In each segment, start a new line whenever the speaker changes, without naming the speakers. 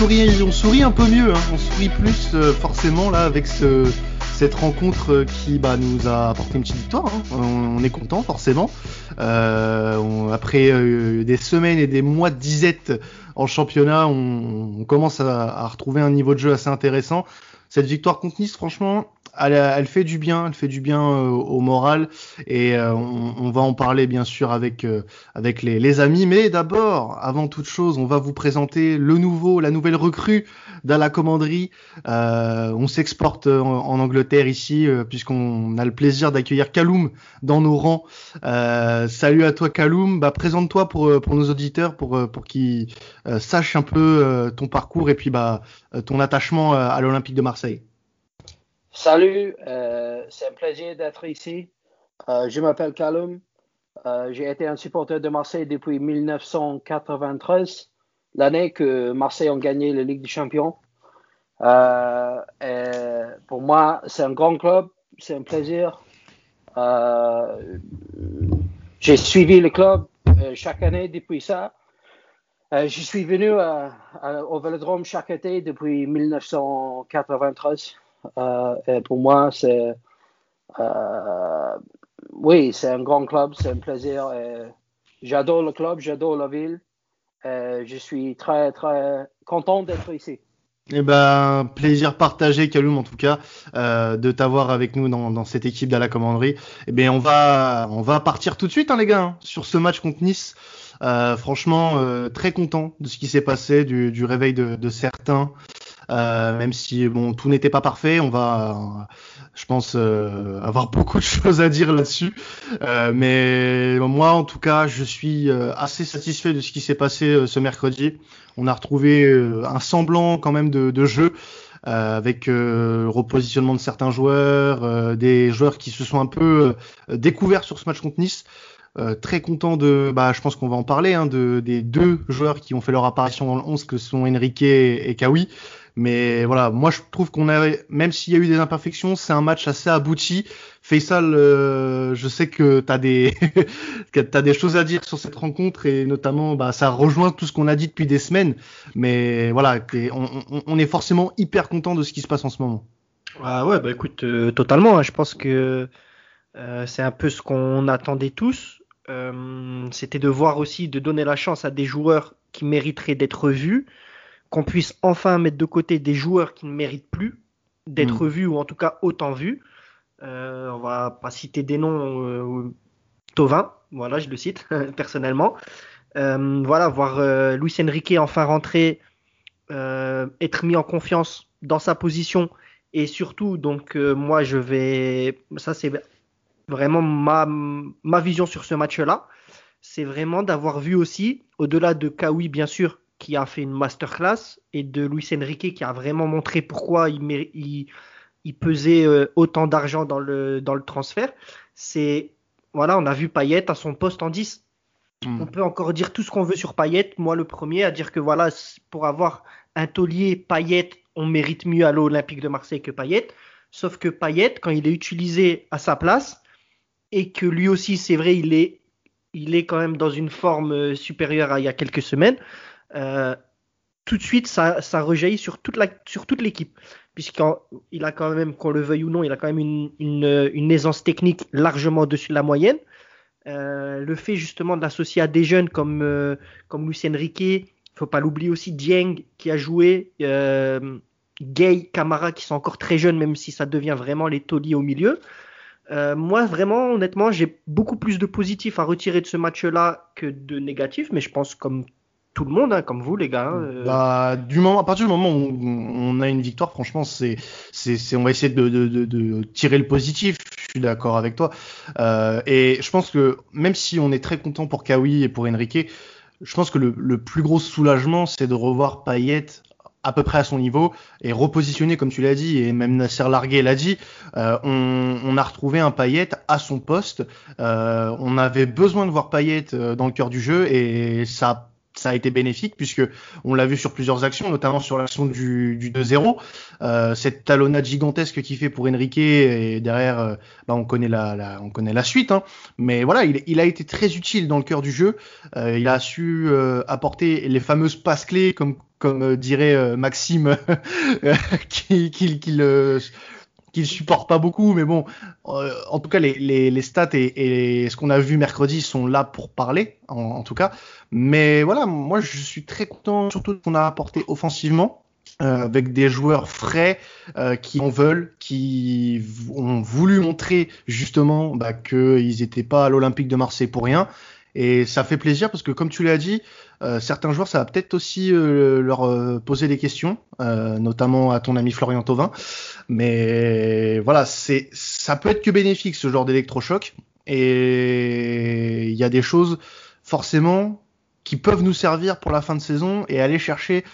on sourit, on sourit un peu mieux, hein. on sourit plus forcément là avec ce, cette rencontre qui bah, nous a apporté une petite victoire. Hein. On, est content forcément. Euh, après euh, des semaines et des mois de disette en championnat, on, commence à, à, retrouver un niveau de jeu assez intéressant. Cette victoire contre Nice, franchement, elle, fait du bien, elle fait du bien euh, au moral et euh, on, va en parler bien sûr avec euh, avec les, amis. Mais d'abord, avant toute chose, on va vous présenter le nouveau, la nouvelle recrue dans la commanderie. on s'exporte en, Angleterre ici puisqu'on a le plaisir d'accueillir Kaloum dans nos rangs. salut à toi Kaloum. Bah, présente-toi pour pour nos auditeurs pour pour qu'ils sachent un peu ton parcours et puis bah ton attachement à l'Olympique de Marseille.
Salut, euh, c'est un plaisir d'être ici. Euh, je m'appelle Callum. Euh, j'ai été un supporter de Marseille depuis 1993, l'année que Marseille a gagné la Ligue des Champions. pour moi, c'est un grand club, c'est un plaisir. j'ai suivi le club chaque année depuis ça. je suis venu au Vélodrome chaque été depuis 1993. Euh, pour moi, c'est euh, oui, c'est un grand club, c'est un plaisir. J'adore le club, j'adore la ville. Je suis très très content d'être ici.
Eh ben, plaisir partagé, Kaloum, en tout cas, euh, de t'avoir avec nous dans, cette équipe de la commanderie. Eh bien, on va, on va partir tout de suite, hein, les gars, hein, sur ce match contre Nice. Franchement, très content de ce qui s'est passé, du, réveil de certains. Euh, même si bon tout n'était pas parfait, on va, je pense, euh, avoir beaucoup de choses à dire là-dessus. Euh, mais moi, en tout cas, je suis assez satisfait de ce qui s'est passé ce mercredi. On a retrouvé un semblant quand même de, de jeu. Euh, avec euh, le repositionnement de certains joueurs, euh, des joueurs qui se sont un peu découverts sur ce match contre Nice. très content de, bah, je pense qu'on va en parler, hein, de, des deux joueurs qui ont fait leur apparition dans le 11, que sont Enrique et Kawi. Mais voilà, moi je trouve qu'on a, même s'il y a eu des imperfections, c'est un match assez abouti. Faisal, euh, je sais que tu as des, as des choses à dire sur cette rencontre et notamment, bah, ça rejoint tout ce qu'on a dit depuis des semaines. Mais voilà, on, est forcément hyper content de ce qui se passe en ce moment.
Ah ouais, bah écoute, euh, totalement. Hein. je pense que euh, c'est un peu ce qu'on attendait tous. C'était de voir aussi, de donner la chance à des joueurs qui mériteraient d'être vus qu'on puisse enfin mettre de côté des joueurs qui ne méritent plus d'être mm. vus ou en tout cas autant vus. Euh, on va pas citer des noms. Euh, Tovin, voilà, je le cite personnellement. Euh, voilà, voir euh, Luis Enrique enfin rentrer, être mis en confiance dans sa position et surtout, donc moi je vais, ça c'est vraiment ma, ma vision sur ce match-là, c'est vraiment d'avoir vu aussi, au-delà de Kawi bien sûr, qui a fait une masterclass et de Luis Enrique qui a vraiment montré pourquoi il, il, pesait euh, autant d'argent dans le, dans le transfert. C'est voilà, on a vu Payet à son poste en 10. Hmm. On peut encore dire tout ce qu'on veut sur Payet. Moi, le premier à dire que voilà, pour avoir un taulier Payet, on mérite mieux à l'Olympique de Marseille que Payet. Sauf que Payet, quand il est utilisé à sa place, et que lui aussi, c'est vrai, il est, il est quand même dans une forme euh, supérieure à il y a quelques semaines, euh, tout de suite, ça, ça rejaillit sur toute la, sur toute l'équipe, puisqu'il a quand même, qu'on le veuille ou non, il a quand même une, une, une aisance technique largement au-dessus de la moyenne. Euh, le fait justement d'associer à des jeunes comme, euh, comme Lucien Riquet, faut pas l'oublier aussi, Dieng qui a joué, euh, Gay, Camara qui sont encore très jeunes, même si ça devient vraiment les tauliers au milieu. Euh, moi, vraiment, honnêtement, j'ai beaucoup plus de positifs à retirer de ce match-là que de négatifs, mais je pense comme tout le monde, hein, comme vous les gars. Hein,
euh. Bah, du moment, à partir du moment où on a une victoire, franchement, c'est, c'est, on va essayer de, de, de, de, tirer le positif. Je suis d'accord avec toi. Euh, et je pense que même si on est très content pour Kawi et pour Enrique, je pense que le, le plus gros soulagement, c'est de revoir Payet à peu près à son niveau et repositionné comme tu l'as dit et même Nasser Largué l'a dit euh, on, on, a retrouvé un Payet à son poste euh, on avait besoin de voir Payet euh, dans le cœur du jeu et ça ça a été bénéfique puisque on l'a vu sur plusieurs actions, notamment sur l'action du, du 2-0. Euh, cette talonnade gigantesque qu'il fait pour Enrique et derrière, euh, bah, on connaît la, on connaît la suite. Hein. Mais voilà, il, il, a été très utile dans le cœur du jeu. Euh, il a su apporter les fameuses passes clés, comme comme dirait Maxime, qu'il qui, qui, qu'il supporte pas beaucoup, mais bon, euh, en tout cas, les, les, les stats et, et, ce qu'on a vu mercredi sont là pour parler, en, tout cas. Mais voilà, moi, je suis très content, surtout qu'on a apporté offensivement, euh, avec des joueurs frais euh, qui en veulent, qui ont voulu montrer justement bah, qu'ils n'étaient pas à l'Olympique de Marseille pour rien. Et ça fait plaisir parce que, comme tu l'as dit, certains joueurs, ça va peut-être aussi euh, leur euh, poser des questions, notamment à ton ami Florian Thauvin. Mais voilà, c'est, ça peut être que bénéfique ce genre d'électrochoc. Et il y a des choses forcément qui peuvent nous servir pour la fin de saison et aller chercher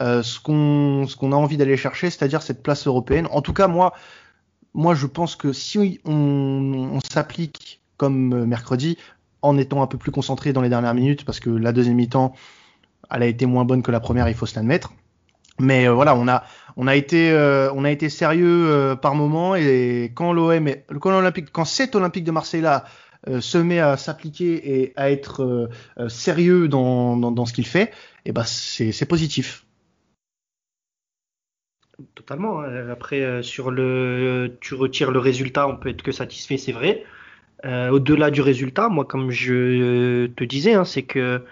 ce qu'on a envie d'aller chercher, c'est-à-dire cette place européenne. En tout cas, moi, moi, je pense que si on s'applique comme mercredi, en étant un peu plus concentré dans les dernières minutes parce que la deuxième mi-temps, elle a été moins bonne que la première, il faut se l'admettre. Mais euh, voilà, on a on a été euh, on a été sérieux euh, par moment et quand l'OM quand l'Olympique quand cet Olympique de Marseille là se met à s'appliquer et à être sérieux dans, dans, ce qu'il fait, et eh ben c'est c'est positif.
Totalement. Hein. Après sur le tu retires le résultat, on peut être que satisfait, c'est vrai. Euh, au-delà du résultat, moi, comme je te disais, hein, c'est que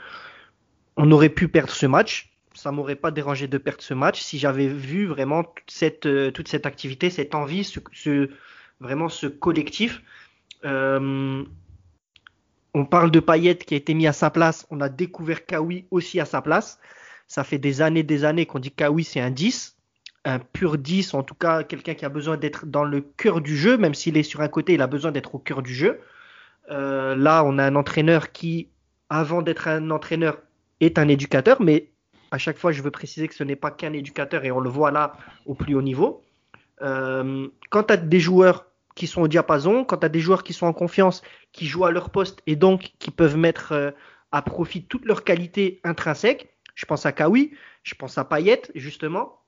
on aurait pu perdre ce match. Ça m'aurait pas dérangé de perdre ce match si j'avais vu vraiment toute cette, euh, toute activité, cette envie, ce, ce vraiment ce collectif. Euh, on parle de Payet qui a été mis à sa place. On a découvert Kawi aussi à sa place. Ça fait des années, des années qu'on dit Kawi c'est un 10 un pur 10, en tout cas quelqu'un qui a besoin d'être dans le cœur du jeu, même s'il est sur un côté, il a besoin d'être au cœur du jeu. Euh, là, on a un entraîneur qui, avant d'être un entraîneur, est un éducateur, mais à chaque fois, je veux préciser que ce n'est pas qu'un éducateur et on le voit là au plus haut niveau. Euh, quand tu as des joueurs qui sont au diapason, quand tu as des joueurs qui sont en confiance, qui jouent à leur poste et donc qui peuvent mettre euh, à profit toutes leurs qualités intrinsèques, je pense à Kawi, je pense à Payet, justement,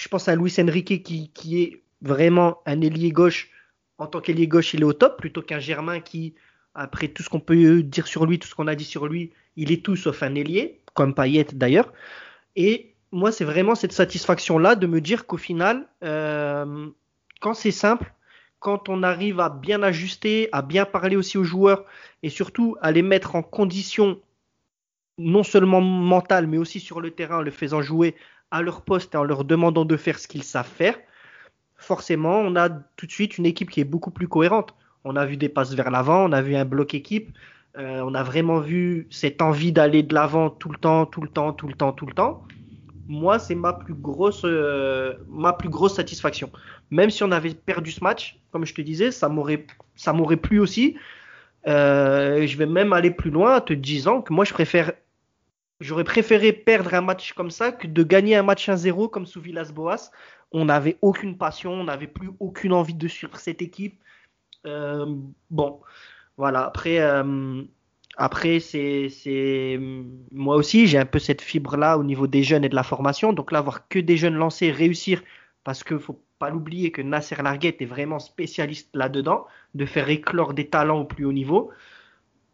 je pense à Luis Enrique qui, est vraiment un ailier gauche. En tant qu'ailier gauche, il est au top plutôt qu'un Germain qui, après tout ce qu'on peut dire sur lui, tout ce qu'on a dit sur lui, il est tout sauf un ailier, comme Payet d'ailleurs. Et moi, c'est vraiment cette satisfaction-là de me dire qu'au final, euh, quand c'est simple, quand on arrive à bien ajuster, à bien parler aussi aux joueurs et surtout à les mettre en condition non seulement mentale, mais aussi sur le terrain, le faisant jouer à leur poste et en leur demandant de faire ce qu'ils savent faire, forcément, on a tout de suite une équipe qui est beaucoup plus cohérente. On a vu des passes vers l'avant, on a vu un bloc équipe, euh, on a vraiment vu cette envie d'aller de l'avant tout le temps, tout le temps, tout le temps, tout le temps. Moi, c'est ma plus grosse, euh, ma plus grosse satisfaction. Même si on avait perdu ce match, comme je te disais, ça m'aurait, ça m'aurait plu aussi. Euh, je vais même aller plus loin, te disant que moi, je préfère J'aurais préféré perdre un match comme ça que de gagner un match 1-0 comme sous Villas-Boas. On n'avait aucune passion, on n'avait plus aucune envie de suivre cette équipe. Euh, bon, voilà. Après, euh, après c'est, moi aussi j'ai un peu cette fibre là au niveau des jeunes et de la formation. Donc là, voir que des jeunes lancés réussir, parce que faut pas l'oublier que Nasser Larguette est vraiment spécialiste là-dedans, de faire éclore des talents au plus haut niveau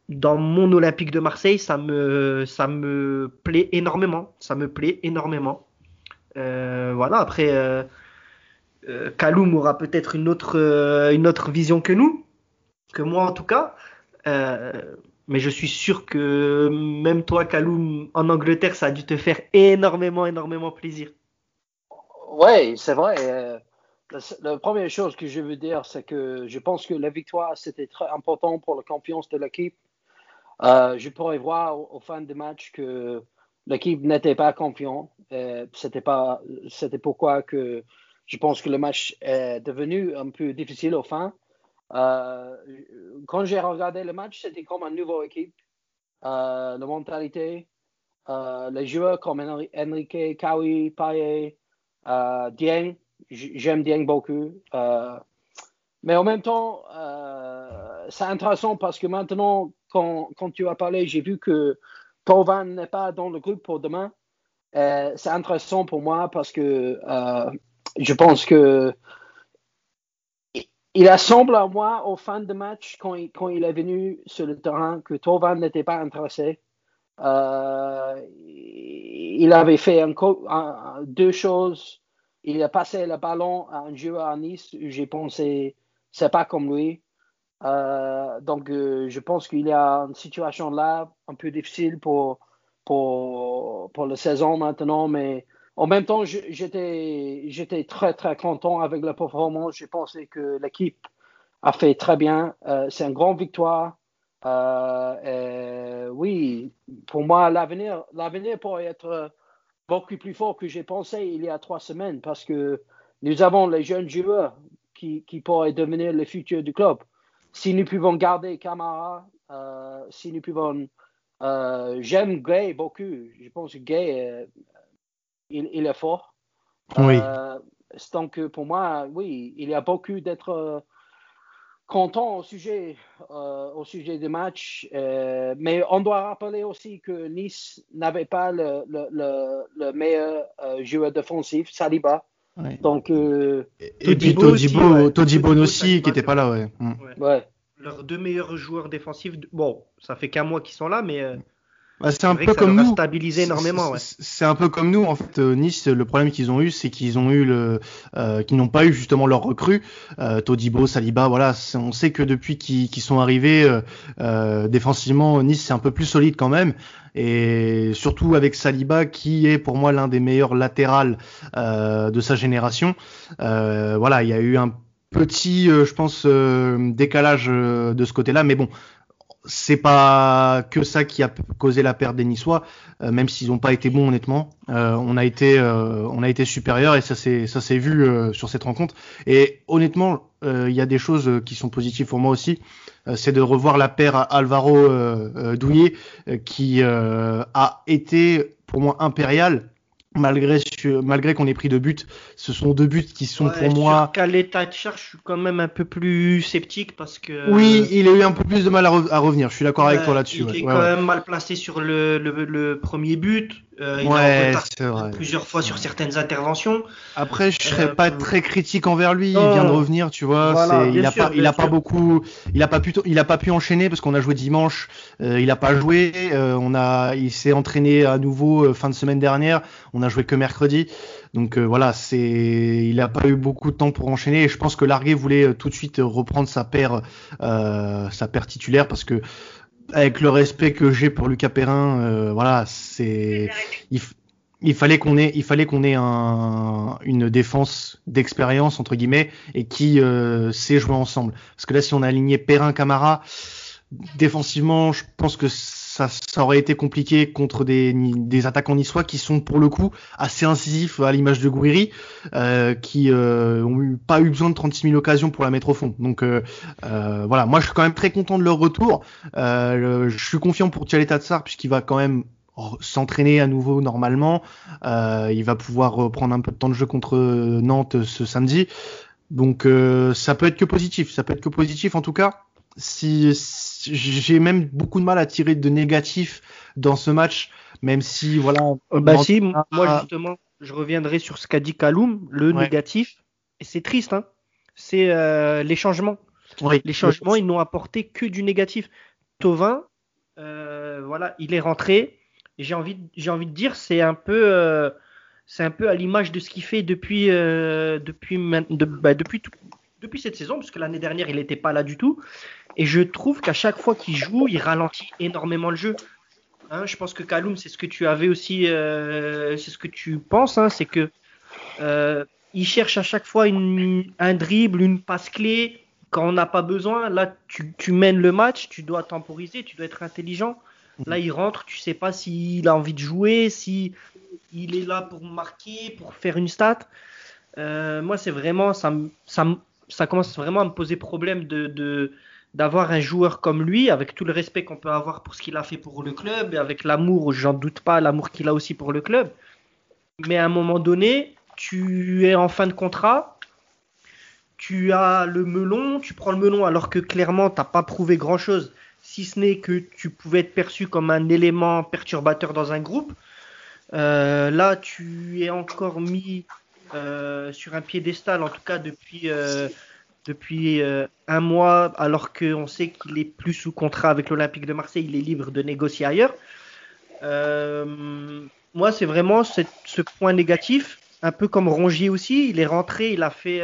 dans mon Olympique de Marseille, ça me, ça me plaît énormément. Ça me plaît énormément. Euh, voilà, après, euh, euh, Kaloum aura peut-être une autre, euh, une autre vision que nous, que moi en tout cas. Mais je suis sûr que même toi, Kaloum, en Angleterre, ça a dû te faire énormément, énormément plaisir.
Oui, c'est vrai. La, la, première chose que je veux dire, c'est que je pense que la victoire, c'était très important pour la confiance de l'équipe. Euh, je pourrais voir au, au fin du match que l'équipe n'était pas confiante. Euh, c'était pas, c'était pourquoi que je pense que le match est devenu un peu difficile au fin. Euh, quand j'ai regardé le match, c'était comme une nouvelle équipe. La mentalité, les joueurs comme Enrique, Kawi, Payet, Dieng, j'aime Dieng beaucoup. Mais en même temps, c'est intéressant parce que maintenant, quand, tu as parlé, j'ai vu que Tovan n'est pas dans le groupe pour demain, euh, c'est intéressant pour moi parce que euh, je pense que il semble à moi au fin de match quand il, quand il est venu sur le terrain que Tovan n'était pas intéressé. Euh, il avait fait deux choses. Il a passé le ballon à un joueur à Nice. J'ai pensé, c'est pas comme lui. Euh, donc, euh, je pense qu'il y a une situation là un peu difficile pour, pour, pour la saison maintenant, mais en même temps, j'étais, très, très content avec la performance. J'ai pensé que l'équipe a fait très bien. Euh, c'est une grande victoire. oui, pour moi, l'avenir, l'avenir pourrait être beaucoup plus fort que j'ai pensé il y a trois semaines parce que nous avons les jeunes joueurs qui, qui pourraient devenir le futur du club si nous pouvons garder Camara, euh, si nous pouvons. Euh, j'aime Gay beaucoup. Je pense que Gay, euh, il, est fort.
Oui.
donc, pour moi, oui, il y a beaucoup d'être content au sujet, au sujet du match. mais on doit rappeler aussi que Nice n'avait pas le, le meilleur joueur défensif, Saliba. Donc, euh,
et, puis Todibo, aussi, qui n'était pas là, ouais.
Mm. ouais.
Leurs deux meilleurs joueurs défensifs, bon, ça fait qu'un mois qu'ils sont là, mais euh,
bah, c'est un peu comme nous.
Énormément.
C'est un peu comme nous en fait. Euh, nice, le problème qu'ils ont eu, c'est qu'ils ont eu le, euh, qu'ils n'ont pas eu justement leur recrue. Euh, Todibo, Saliba, voilà. On sait que depuis qu'ils sont arrivés euh, euh, défensivement, Nice c'est un peu plus solide quand même. Et surtout avec Saliba, qui est pour moi l'un des meilleurs latérales de sa génération. voilà, il y a eu un petit, je pense, décalage de ce côté-là, mais bon, c'est pas que ça qui a causé la perte des Niçois, euh, même s'ils n'ont pas été bons honnêtement. Euh, on a été, euh, on a été supérieur et ça s'est, ça s'est vu sur cette rencontre. Et honnêtement, il y a des choses qui sont positives pour moi aussi. c'est de revoir la paire Alvaro Douillet qui a été pour moi impérial malgré malgré qu'on ait pris deux buts, ce sont deux buts qui sont pour moi.
Qu'à l'état de charge, je suis quand même un peu plus sceptique parce que.
Oui, il a eu un peu plus de mal à, revenir. Je suis d'accord avec toi là-dessus.
Il est quand même mal placé sur le, le, premier but. Euh, il ouais, a plusieurs fois sur certaines interventions.
Après, je serais pas euh, très critique envers lui. Il vient de revenir, tu vois. il a pas, il a pas beaucoup, il a pas pu, il a pas pu enchaîner parce qu'on a joué dimanche. Euh, il a pas joué. on a, il s'est entraîné à nouveau fin de semaine dernière. On a joué que mercredi. Donc voilà, c'est, il a pas eu beaucoup de temps pour enchaîner. Et je pense que Larguet voulait tout de suite reprendre sa paire, sa paire titulaire parce que avec le respect que j'ai pour Lucas Perrin, euh, voilà, c'est il, fallait qu'on ait il fallait qu'on ait un, une défense d'expérience entre guillemets et qui euh, sait jouer ensemble. Parce que là, si on a aligné Perrin Camara défensivement, je pense que ça, aurait été compliqué contre des, attaquants niçois qui sont pour le coup assez incisifs à l'image de Gouiri, euh, qui euh, ont eu, pas eu besoin de 36 000 occasions pour la mettre au fond. Donc euh, euh voilà, moi je suis quand même très content de leur retour. Je suis confiant pour Thialet Tatsar puisqu'il va quand même s'entraîner à nouveau normalement. il va pouvoir prendre un peu de temps de jeu contre Nantes ce samedi. Donc ça peut être que positif, ça peut être que positif en tout cas. Si, j'ai même beaucoup de mal à tirer de négatif dans ce match, même si voilà.
Euh, bah si, moi justement, je reviendrai sur ce qu'a dit Kaloum, le négatif, et c'est triste, hein, c'est euh, les changements. Les changements, ils n'ont apporté que du négatif. Tovin, euh, voilà, il est rentré. J'ai envie, j'ai envie de dire, c'est un peu, c'est un peu à l'image de ce qu'il fait depuis, depuis, de, bah, depuis tout, depuis cette saison, puisque l'année dernière, il n'était pas là du tout. Et je trouve qu'à chaque fois qu'il joue, il ralentit énormément le jeu. Hein, je pense que Kaloum, c'est ce que tu avais aussi, euh, c'est ce que tu penses, hein, c'est que euh, il cherche à chaque fois une, un dribble, une passe clé quand on n'a pas besoin. Là, tu, tu, mènes le match, tu dois temporiser, tu dois être intelligent. Là, il rentre, tu sais pas s'il a envie de jouer, si il est là pour marquer, pour faire une stat. Euh, moi, c'est vraiment ça, ça, ça commence vraiment à me poser problème de, d'avoir un joueur comme lui, avec tout le respect qu'on peut avoir pour ce qu'il a fait pour le club, et avec l'amour, j'en doute pas, l'amour qu'il a aussi pour le club. Mais à un moment donné, tu es en fin de contrat, tu as le melon, tu prends le melon alors que clairement, tu n'as pas prouvé grand-chose si ce n'est que tu pouvais être perçu comme un élément perturbateur dans un groupe. Euh, là, tu es encore mis euh, sur un piédestal, en tout cas depuis, euh, depuis un mois, alors qu'on sait qu'il est plus sous contrat avec l'Olympique de Marseille, il est libre de négocier ailleurs. moi, c'est vraiment ce point négatif, un peu comme Rongier aussi. Il est rentré, il a fait.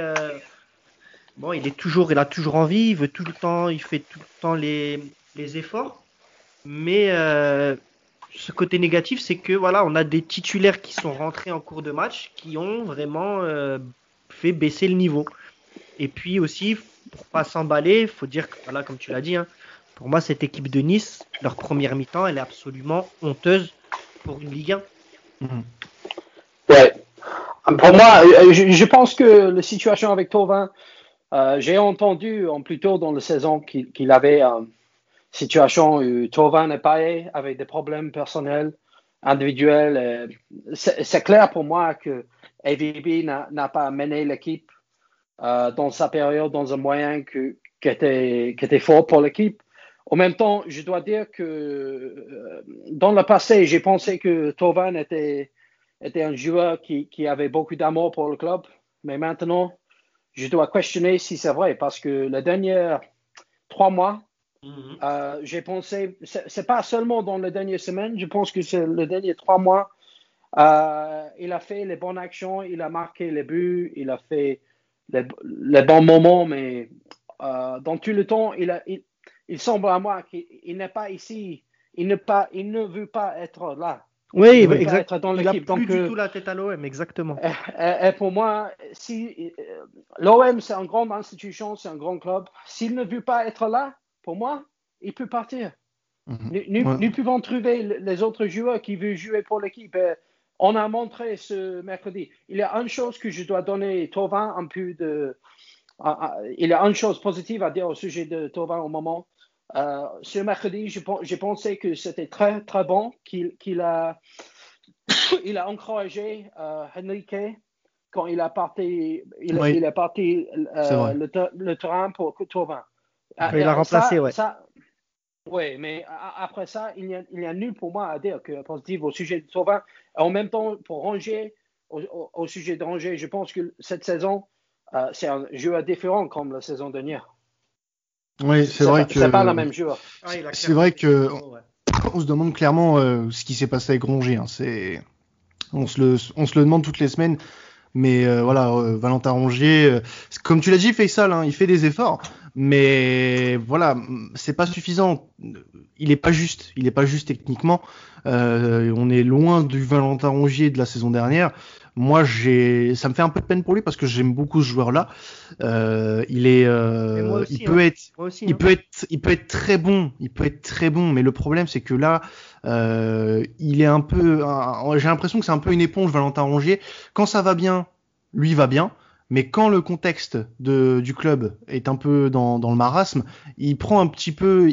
bon, il est toujours, il a toujours envie, il veut tout le temps, il fait tout le temps les, les efforts. Mais ce côté négatif, c'est que voilà, on a des titulaires qui sont rentrés en cours de match, qui ont vraiment euh, fait baisser le niveau. Et puis aussi, pour pas s'emballer, faut dire que voilà, comme tu l'as dit, hein, pour moi cette équipe de Nice, leur première mi-temps, elle est absolument honteuse pour une Ligue 1.
Mhm. Ouais. Pour moi, euh, je, pense que la situation avec Tovin, euh, j'ai entendu en plus tôt dans la saison qu'il avait situation où Tovan et Paye avec des problèmes personnels, individuels. Euh, c'est clair pour moi que AVB n'a pas mené l'équipe euh, dans sa période dans un moyen que, qui, était, qui était fort pour l'équipe. En même temps, je dois dire que euh, dans le passé, j'ai pensé que Tovan était, était un joueur qui, qui avait beaucoup d'amour pour le club. Mais maintenant, je dois questionner si c'est vrai parce que les derniers trois mois, Mhm. Euh, j'ai pensé, c'est pas seulement dans les dernières semaines, je pense que c'est les derniers trois mois. Euh, il a fait les bonnes actions, il a marqué les buts, il a fait les, bons moments, mais euh, dans tout le temps, il, a, il, semble à moi qu'il n'est pas ici, il ne, pas, il ne veut pas être là.
Oui, exactement. Dans il n'a plus du tout la tête à l'OM, exactement.
Et, pour moi, si l'OM c'est une grande institution, c'est un grand club, s'il ne veut pas être là, pour moi, il peut partir. Mhm. Nous, pouvons trouver les autres joueurs qui veulent jouer pour l'équipe. Euh, on a montré ce mercredi. Il y a une chose que je dois donner Tovin un peu de. il y a une chose positive à dire au sujet de Tovin au moment. Euh, ce mercredi, j'ai pensé que c'était très très bon qu'il a il a encouragé euh, Henrique quand il a parti il, il a parti euh, le, le, terrain pour Tovin.
Ah, il a remplacé, ouais.
oui, mais après ça, il n'y a, a, nul pour moi à dire que positif au sujet de Sauvin. En même temps, pour Ranger, au, sujet de Ranger, je pense que cette saison, euh, c'est un jeu différent comme la saison dernière.
Oui, c'est vrai que. C'est
pas la même jeu.
Ah, c'est vrai que. On se demande clairement euh, ce qui s'est passé avec Rongier. Hein. C'est, on se le, on se le demande toutes les semaines. Mais euh, voilà, Valentin Rongier, comme tu l'as dit, Faisal, hein, il fait des efforts mais voilà, c'est pas suffisant. Il est pas juste, il est pas juste techniquement. Euh, on est loin du Valentin Rongier de la saison dernière. Moi, j'ai, ça me fait un peu de peine pour lui parce que j'aime beaucoup ce joueur-là. Euh, il est, euh, il peut hein. être, il hein. peut être, il peut être très bon, il peut être très bon. Mais le problème, c'est que là, il est un peu, j'ai l'impression que c'est un peu une éponge Valentin Rongier. Quand ça va bien, lui va bien. Mais quand le contexte du club est un peu dans, le marasme, il prend un petit peu,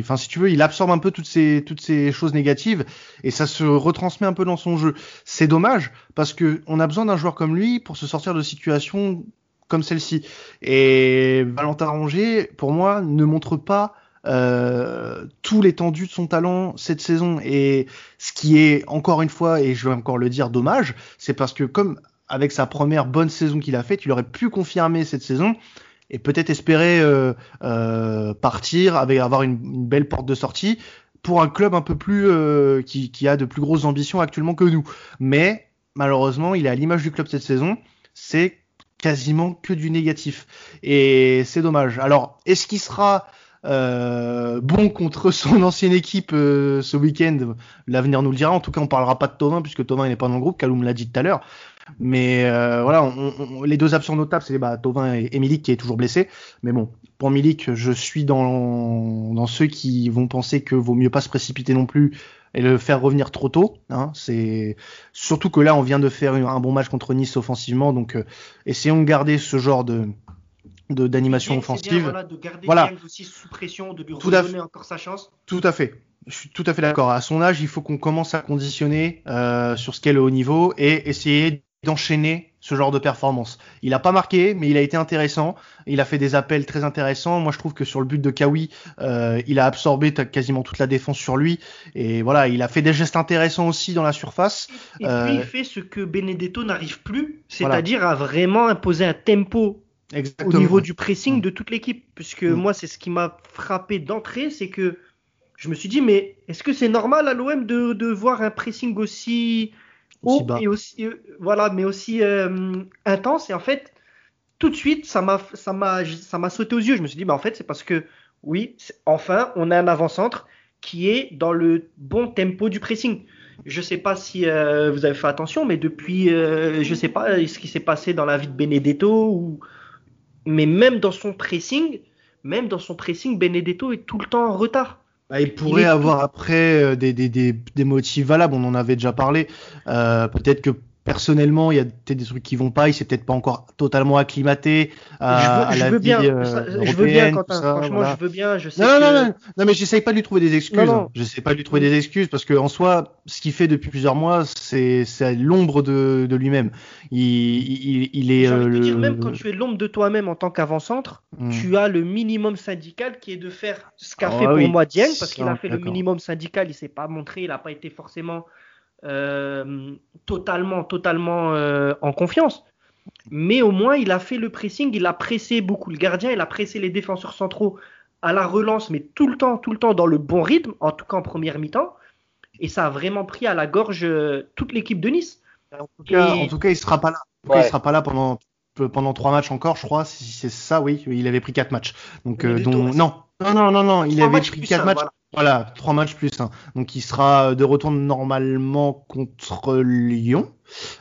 enfin si tu veux, il absorbe un peu toutes ces toutes ces choses négatives et ça se retransmet un peu dans son jeu. C'est dommage parce que on a besoin d'un joueur comme lui pour se sortir de situations comme celle-ci. Et Valentin Rongier, pour moi, ne montre pas euh, tout l'étendue de son talent cette saison. Et ce qui est encore une fois, et je vais encore le dire, dommage, c'est parce que comme avec sa première bonne saison qu'il a faite, il aurait pu confirmer cette saison et peut-être espérer euh, euh, partir avec avoir une, belle porte de sortie pour un club un peu plus euh, qui, a de plus grosses ambitions actuellement que nous. Mais malheureusement, il est à l'image du club cette saison, c'est quasiment que du négatif et c'est dommage. Alors, est-ce qu'il sera bon contre son ancienne équipe ce week-end? L'avenir nous le dira. En tout cas, on parlera pas de Tovin puisque Tovin n'est pas dans le groupe. Kaloum l'a dit tout à l'heure. Mais euh, voilà, les deux absents notables, c'est bah, Tovin et, Milik qui est toujours blessé. Mais bon, pour Milik, je suis dans, dans ceux qui vont penser que vaut mieux pas se précipiter non plus et le faire revenir trop tôt. Hein. C'est surtout que là, on vient de faire un bon match contre Nice offensivement, donc euh, essayons de garder ce genre de d'animation offensive.
voilà, de garder voilà. aussi sous pression, de lui redonner encore sa chance.
Tout à fait. Je suis tout à fait d'accord. À son âge, il faut qu'on commence à conditionner euh, sur ce qu'est le haut niveau et essayer d'enchaîner ce genre de performance. Il a pas marqué, mais il a été intéressant. Il a fait des appels très intéressants. Moi, je trouve que sur le but de Kawi, euh, il a absorbé quasiment toute la défense sur lui. Et voilà, il a fait des gestes intéressants aussi dans la surface.
Et puis, il euh, fait ce que Benedetto n'arrive plus, c'est-à-dire à vraiment imposer un tempo au niveau du pressing de toute l'équipe. Puisque mm. moi, c'est ce qui m'a frappé d'entrée, c'est que je me suis dit, mais est-ce que c'est normal à l'OM de, de voir un pressing aussi haut et aussi euh, voilà, mais aussi euh, intense. Et en fait, tout de suite, ça m'a ça m'a ça m'a sauté aux yeux. Je me suis dit, bah en fait, c'est parce que oui, enfin, on a un avant-centre qui est dans le bon tempo du pressing. Je sais pas si euh, vous avez fait attention, mais depuis, je sais pas ce qui s'est passé dans la vie de Benedetto, ou... mais même dans son pressing, même dans son pressing, Benedetto est tout le temps en retard.
Bah, il pourrait avoir après euh, des, des, des, des, motifs valables, on en avait déjà parlé. Euh, peut-être que personnellement, il y a peut-être des trucs qui vont pas, il s'est peut-être pas encore totalement acclimaté à,
je veux,
à la
veux
vie
bien,
euh,
je veux bien, Quentin, franchement, je veux bien, je sais
non,
que...
non, non, non, mais j'essaye pas de lui trouver des excuses. Non, non. J'essaie pas de lui trouver des excuses parce que en soi, ce qu'il fait depuis plusieurs mois, c'est c'est l'ombre de, de lui-même. Il, il, il est.
Euh, le... dire, même quand tu es l'ombre de toi-même en tant qu'avant-centre, hmm. tu as le minimum syndical qui est de faire ce qu'a oh, fait pour moi Dieng, parce qu'il a fait le minimum syndical, il s'est pas montré, il a pas été forcément euh, totalement, totalement euh, en confiance. Mais au moins, il a fait le pressing, il a pressé beaucoup le gardien, il a pressé les défenseurs centraux à la relance, mais tout le temps, tout le temps dans le bon rythme, en tout cas en première mi-temps. Et ça a vraiment pris à la gorge euh, toute l'équipe de Nice.
En tout, cas, Et... en tout cas, il sera pas là. Ouais. Il sera pas là pendant pendant trois matchs encore, je crois. Si c'est ça, oui, il avait pris quatre matchs. Donc, euh, dont... non, non, non, non, non, il avait pris quatre matchs. Voilà. Voilà, trois matchs plus un. Donc il sera de retour normalement contre Lyon.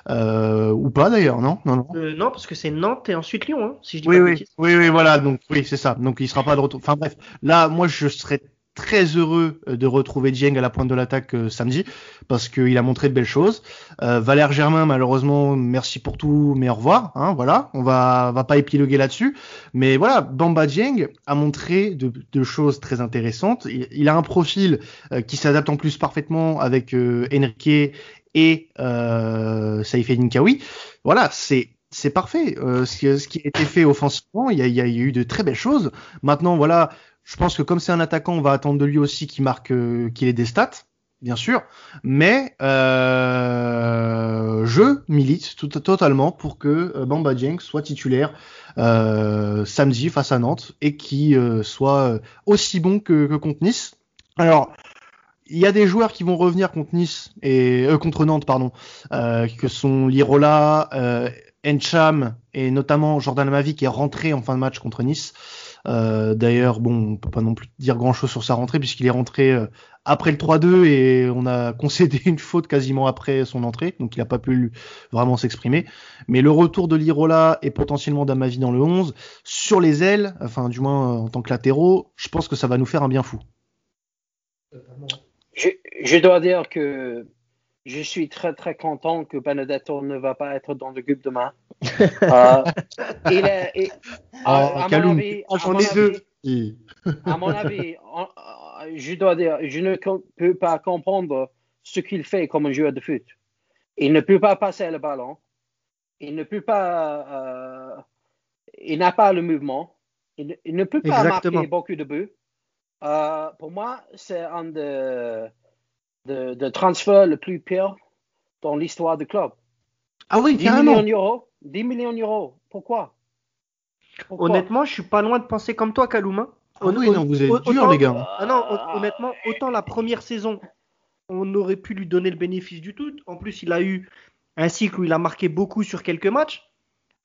Euh, ou pas d'ailleurs, non?
Non, non. Euh, non, parce que c'est Nantes et ensuite Lyon, hein, si je dis
oui,
pas
oui, oui, oui, voilà. Donc oui, c'est ça. Donc il sera pas de retour. Enfin bref, là, moi, je serais très heureux euh, de retrouver Dieng à la pointe de l'attaque euh, samedi parce qu'il a montré de belles choses. Euh, Valère Germain, malheureusement, merci pour tout, mais au revoir. Hein, voilà, on va va pas épiloguer là-dessus, mais voilà, Bamba Dieng a montré de, choses très intéressantes. Il, a un profil qui s'adapte en plus parfaitement avec Enrique et euh, Saïf Kawi. Voilà, c'est parfait. Ce, qui a été fait offensivement, il y a eu de très belles choses. Maintenant, voilà, je pense que comme c'est un attaquant, on va attendre de lui aussi qu'il marque, euh, qu'il ait des stats, bien sûr. Mais euh, je milite totalement pour que euh, Bamba Dieng soit titulaire euh, samedi face à Nantes et qui euh, soit aussi bon que, que, contre Nice. Alors. Il y a des joueurs qui vont revenir contre Nice et contre Nantes, pardon, que sont Lirola, Encham et notamment Jordan Mavi qui est rentré en fin de match contre Nice. Euh, D'ailleurs, bon, on peut pas non plus dire grand chose sur sa rentrée puisqu'il est rentré euh, après le 3-2 et on a concédé une faute quasiment après son entrée, donc il n'a pas pu vraiment s'exprimer. Mais le retour de Lirola et potentiellement d'Amavi dans le 11, sur les ailes, enfin du moins en tant que latéraux, je pense que ça va nous faire un bien fou.
Je, je dois dire que je suis très très content que Benedetto ne va pas être dans le groupe demain. euh, il est, il,
ah, à, mon avis,
à, mon avis, à mon avis, je dois dire, je ne peux pas comprendre ce qu'il fait comme un joueur de foot. Il ne peut pas passer le ballon. Il ne peut pas. Euh, il n'a pas le mouvement. Il, il ne peut pas Exactement. marquer beaucoup de buts. Euh, pour moi, c'est un de de, de transfert le plus pire dans l'histoire du club.
Ah oui,
10 millions d'euros. 10 millions d'euros. Pourquoi,
Pourquoi? Honnêtement, je suis pas loin de penser comme toi, Kalouma.
Ah oui, non, vous êtes dur, les gars.
Ah non, honnêtement, autant la première saison, on aurait pu lui donner le bénéfice du tout. En plus, il a eu un cycle où il a marqué beaucoup sur quelques matchs.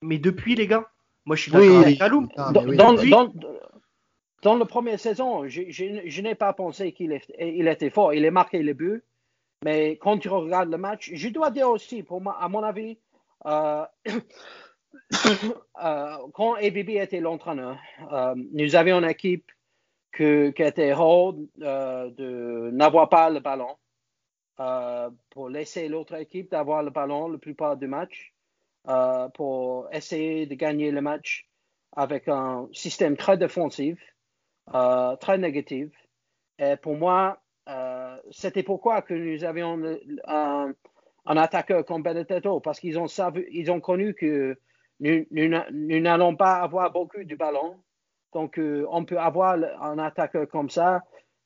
Mais depuis, les gars, moi je suis d'accord oui, avec Kaloum.
Ah, oui. dans, dans, dans la première saison, je, n'ai pas pensé qu'il il était fort. Il a marqué le but. Mais quand tu regardes le match, je dois dire aussi, pour à mon avis, euh, euh, quand ABB était l'entraîneur, euh, nous avions une équipe qui était euh, de n'avoir pas le ballon pour laisser l'autre équipe d'avoir le ballon la plupart du match pour essayer de gagner le match avec un système très défensif euh, très négative. Et pour moi, euh, c'était pourquoi que nous avions un, un attaqueur comme Benedetto parce qu'ils ont, ils ont connu que nous n'allons pas avoir beaucoup de ballons. Donc, euh, on peut avoir un attaqueur comme ça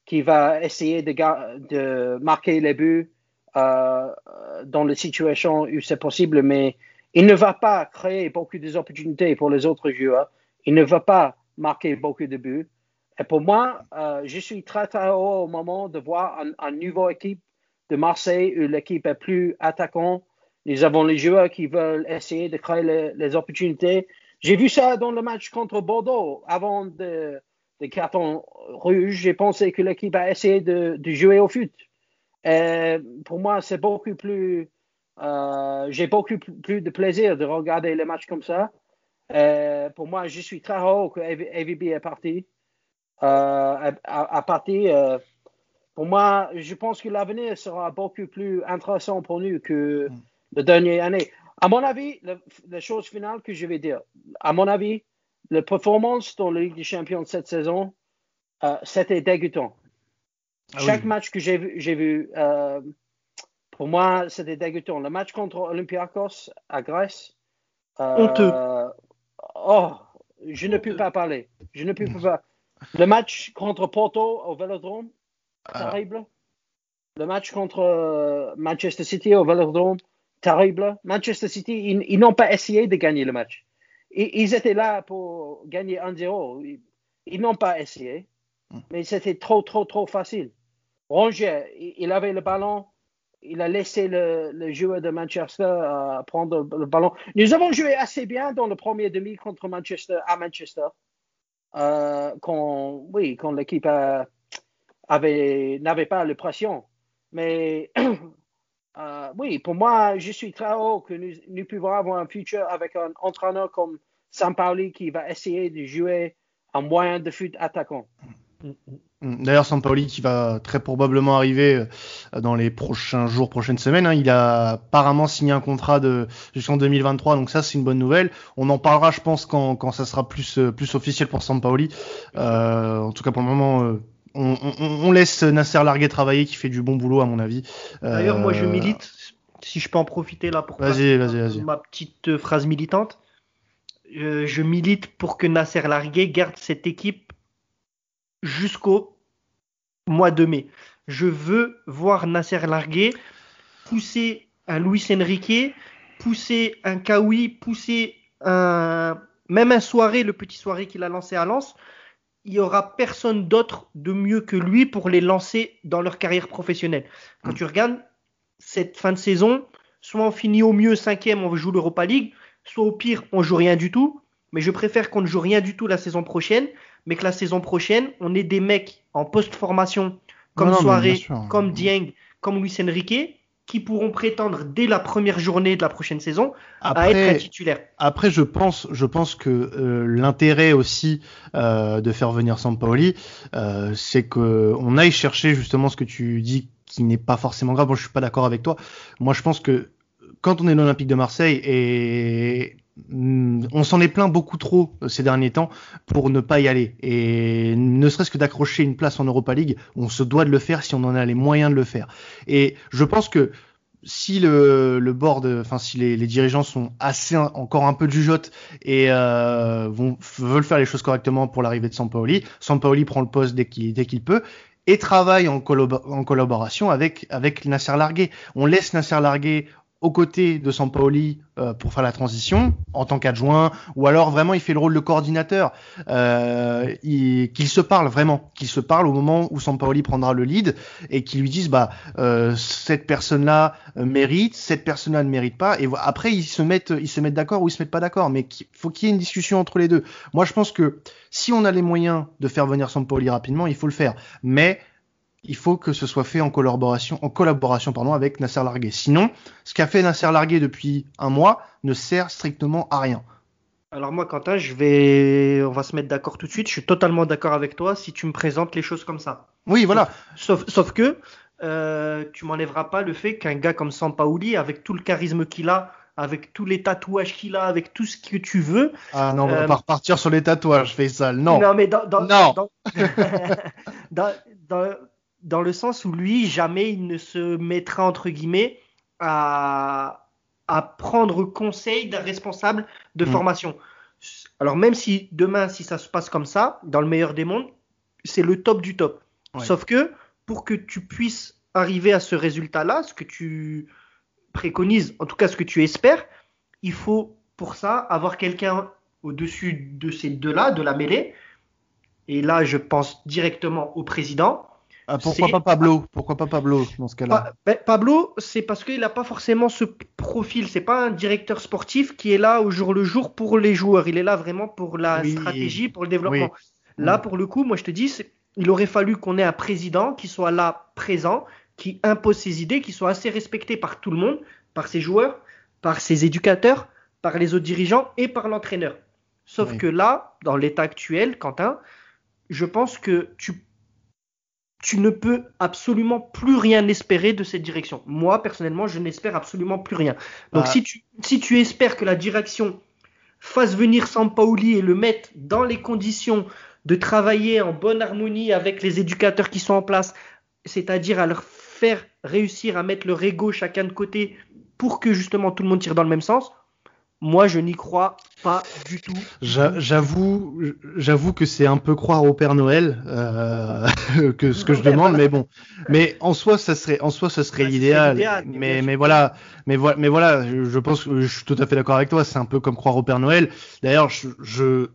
qui va essayer de, marquer les buts dans les situations où c'est possible, mais il ne va pas créer beaucoup d'opportunités pour les autres joueurs. Il ne va pas marquer beaucoup de buts. Et pour moi, euh, je suis très, très heureux au moment de voir une un nouveau équipe de Marseille où l'équipe est plus attaquante. Nous avons les joueurs qui veulent essayer de créer les, opportunités. J'ai vu ça dans le match contre Bordeaux. Avant de, de carton rouge, j'ai pensé que l'équipe a essayé de, jouer au foot. Pour moi, c'est beaucoup plus. Euh, j'ai beaucoup plus de plaisir de regarder les matchs comme ça. Pour moi, je suis très heureux que AVB est parti. Euh, à, à partir euh, pour moi, je pense que l'avenir sera beaucoup plus intéressant pour nous que mm. la dernière année. À mon avis, la, chose finale que je vais dire, à mon avis, la performance dans la Ligue des Champions cette saison, euh, c'était dégoûtant. Ah Chaque match que j'ai vu, j'ai vu euh, pour moi, c'était dégoûtant. Le match contre Olympiakos à Grèce.
Euh, Honteux.
Oh, je ne peux pas parler. Je ne peux pas. Le match contre Porto au Vélodrome, ah. terrible. Le match contre euh, Manchester City au Vélodrome, terrible. Manchester City, ils, n'ont pas essayé de gagner le match. Ils, étaient là pour gagner 1-0. Ils, n'ont pas essayé. Hmm. Mais c'était trop, trop, trop facile. Rongier, il, avait le ballon. Il a laissé le, joueur de Manchester euh, prendre le ballon. Nous avons joué assez bien dans le premier demi contre Manchester à Manchester. Euh, quand, oui, quand l'équipe a n'avait pas la pression. Mais euh, oui, pour moi, je suis très haut que nous, nous, pouvons avoir un futur avec un entraîneur comme Sampaoli qui va essayer de jouer un moyen de foot attaquant.
D'ailleurs, Sampaoli qui va très probablement arriver euh, dans les prochains jours, prochaines semaines. Hein. Il a apparemment signé un contrat de jusqu'en 2023, donc ça c'est une bonne nouvelle. On en parlera, je pense, quand, quand ça sera plus euh, plus officiel pour Sampaoli. Euh, en tout cas, pour le moment, on, laisse Nasser Larguet travailler, qui fait du bon boulot à mon avis.
D'ailleurs, moi je euh, milite, si je peux en profiter là pour ma petite euh, phrase militante. Euh, je milite pour que Nasser Larguet garde cette équipe jusqu'au mois de mai. Je veux voir Nasser Larguet pousser un Luis Enrique, pousser un Kawi, pousser un même un soirée, le petit soirée qu'il a lancé à Lens, il y aura personne d'autre de mieux que lui pour les lancer dans leur carrière professionnelle. Quand tu regardes cette fin de saison, soit on finit au mieux cinquième, on joue l'Europa League, soit au pire, on joue rien du tout. Mais je préfère qu'on ne joue rien du tout la saison prochaine, mais que la saison prochaine, on ait des mecs en post-formation comme Soirée, comme Dieng, comme Luis Enrique, qui pourront prétendre dès la première journée de la prochaine saison à être titulaire.
Après, je pense, je pense que euh, l'intérêt aussi euh, de faire venir Sampaoli, euh, c'est que on aille chercher justement ce que tu dis qui n'est pas forcément grave. Moi, je suis pas d'accord avec toi. Moi, je pense que quand on est l'Olympique de Marseille et on s'en est plaint beaucoup trop ces derniers temps pour ne pas y aller. Et ne serait-ce que d'accrocher une place en Europa League, on se doit de le faire si on en a les moyens de le faire. Et je pense que si le, board, enfin si les, dirigeants sont assez encore un peu de et euh, veulent faire les choses correctement pour l'arrivée de Sampaoli, Sampaoli prend le poste dès qu'il peut et travaille en, en collaboration avec avec Nasser Largué. On laisse Nasser Largué aux côtés de Sampaoli euh, pour faire la transition en tant qu'adjoint, ou alors vraiment il fait le rôle de coordinateur, euh, qu'il se parle vraiment, qu'il se parle au moment où Sampaoli prendra le lead et qu'il lui dise bah euh, cette personne-là mérite, cette personne-là ne mérite pas, et après ils se mettent ils se mettent d'accord ou ils se mettent pas d'accord, mais il faut qu'il y ait une discussion entre les deux. Moi je pense que si on a les moyens de faire venir Sampaoli rapidement, il faut le faire, mais il faut que ce soit fait en collaboration, en collaboration pardon, avec Nasser Largué. Sinon, ce qu'a fait Nasser Largué depuis un mois ne sert strictement à rien.
Alors moi, Quentin, je vais, on va se mettre d'accord tout de suite. Je suis totalement d'accord avec toi si tu me présentes les choses comme ça.
Oui, voilà.
Sauf, sauf que euh, tu m'enlèveras pas le fait qu'un gars comme Sampaoli, avec tout le charisme qu'il a, avec tous les tatouages qu'il a, avec tout ce que tu veux.
Ah non, on va euh, pas repartir sur les tatouages, Faisal. Non.
Non, mais dans, dans, non. dans, dans, dans le sens où lui, jamais il ne se mettra entre guillemets à, à prendre conseil d'un responsable de
Mm.
formation. Alors même si demain, si ça se passe comme ça, dans le meilleur des mondes, c'est le top du top.
Ouais.
Sauf que pour que tu puisses arriver à ce résultat-là, ce que tu préconises, en tout cas ce que tu espères, il faut pour ça avoir quelqu'un au-dessus de ces deux-là, de la mêlée. Et là, je pense directement au président.
Ah, pourquoi pas Pablo? Pourquoi pas Pablo dans ce cas-là?
Pa- ben, Pablo, c'est parce qu'il n'a pas forcément ce profil. C'est pas un directeur sportif qui est là au jour le jour pour les joueurs. Il est là vraiment pour la
Oui.
stratégie, pour le développement.
Oui.
Là, pour le coup, moi je te dis, il aurait fallu qu'on ait un président qui soit là présent, qui impose ses idées, qui soit assez respecté par tout le monde, par ses joueurs, par ses éducateurs, par les autres dirigeants et par l'entraîneur. Sauf
Oui.
que là, dans l'état actuel, Quentin, je pense que tu tu ne peux absolument plus rien espérer de cette direction. Moi, personnellement, je n'espère absolument plus rien. Donc,
Bah.
si, tu, si tu espères que la direction fasse venir Sampaoli et le mette dans les conditions de travailler en bonne harmonie avec les éducateurs qui sont en place, c'est-à-dire à leur faire réussir à mettre leur ego chacun de côté pour que justement tout le monde tire dans le même sens, moi, je n'y crois pas du tout.
J'a- J'avoue, j'avoue que c'est un peu croire au Père Noël euh, que ce que je demande, mais bon. Mais en soi, ça serait, en soi, ce serait
Ouais, serait
l'idéal.
mais
voilà, mais voilà, mais voilà, je pense que je suis tout à fait d'accord avec toi. C'est un peu comme croire au Père Noël. D'ailleurs, je, je,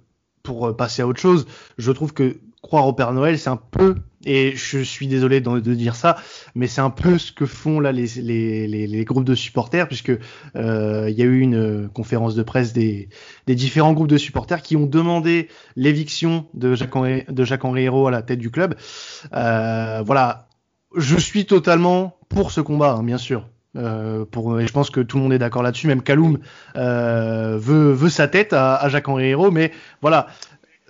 pour passer à autre chose, je trouve que croire au Père Noël, c'est un peu, et je suis désolé de, dire ça, mais c'est un peu ce que font là les, groupes de supporters, puisque euh, il y a eu une euh, conférence de presse des, différents groupes de supporters qui ont demandé l'éviction de Jacques Henri, de à la tête du club. Euh, voilà, je suis totalement pour ce combat, hein, bien sûr. Et je pense que tout le monde est d'accord là-dessus. Même Kaloum veut, sa tête à, à Jacques-Henri Hérault. Mais voilà,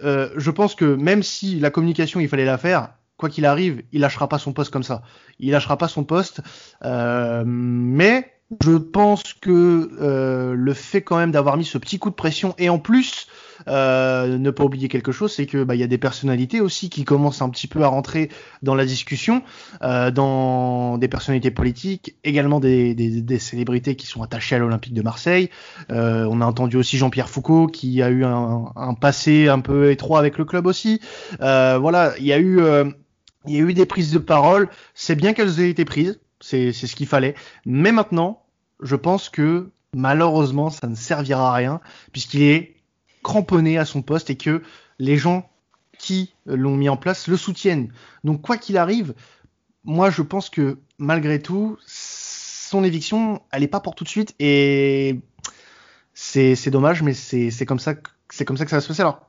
euh, je pense que même si la communication, il fallait la faire, quoi qu'il arrive, il lâchera pas son poste comme ça. Il lâchera pas son poste. Euh, mais je pense que euh, le fait quand même d'avoir mis ce petit coup de pression et en plus euh, ne pas oublier quelque chose, c'est que bah, il y a des personnalités aussi qui commencent un petit peu à rentrer dans la discussion, euh, dans des personnalités politiques, également des, des, des célébrités qui sont attachées à l'Olympique de Marseille. Euh, on a entendu aussi Jean-Pierre Foucault qui a eu un, un, passé un peu étroit avec le club aussi. Euh, voilà, il y a eu euh, il y a eu des prises de parole. C'est bien qu'elles aient été prises, c'est c'est ce qu'il fallait. Mais maintenant, je pense que malheureusement, ça ne servira à rien puisqu'il est cramponné à son poste et que les gens qui l'ont mis en place le soutiennent. Donc quoi qu'il arrive, moi je pense que malgré tout, son éviction, elle est pas pour tout de suite et c'est dommage, mais c'est comme ça que c'est comme ça que ça va se passer. Alors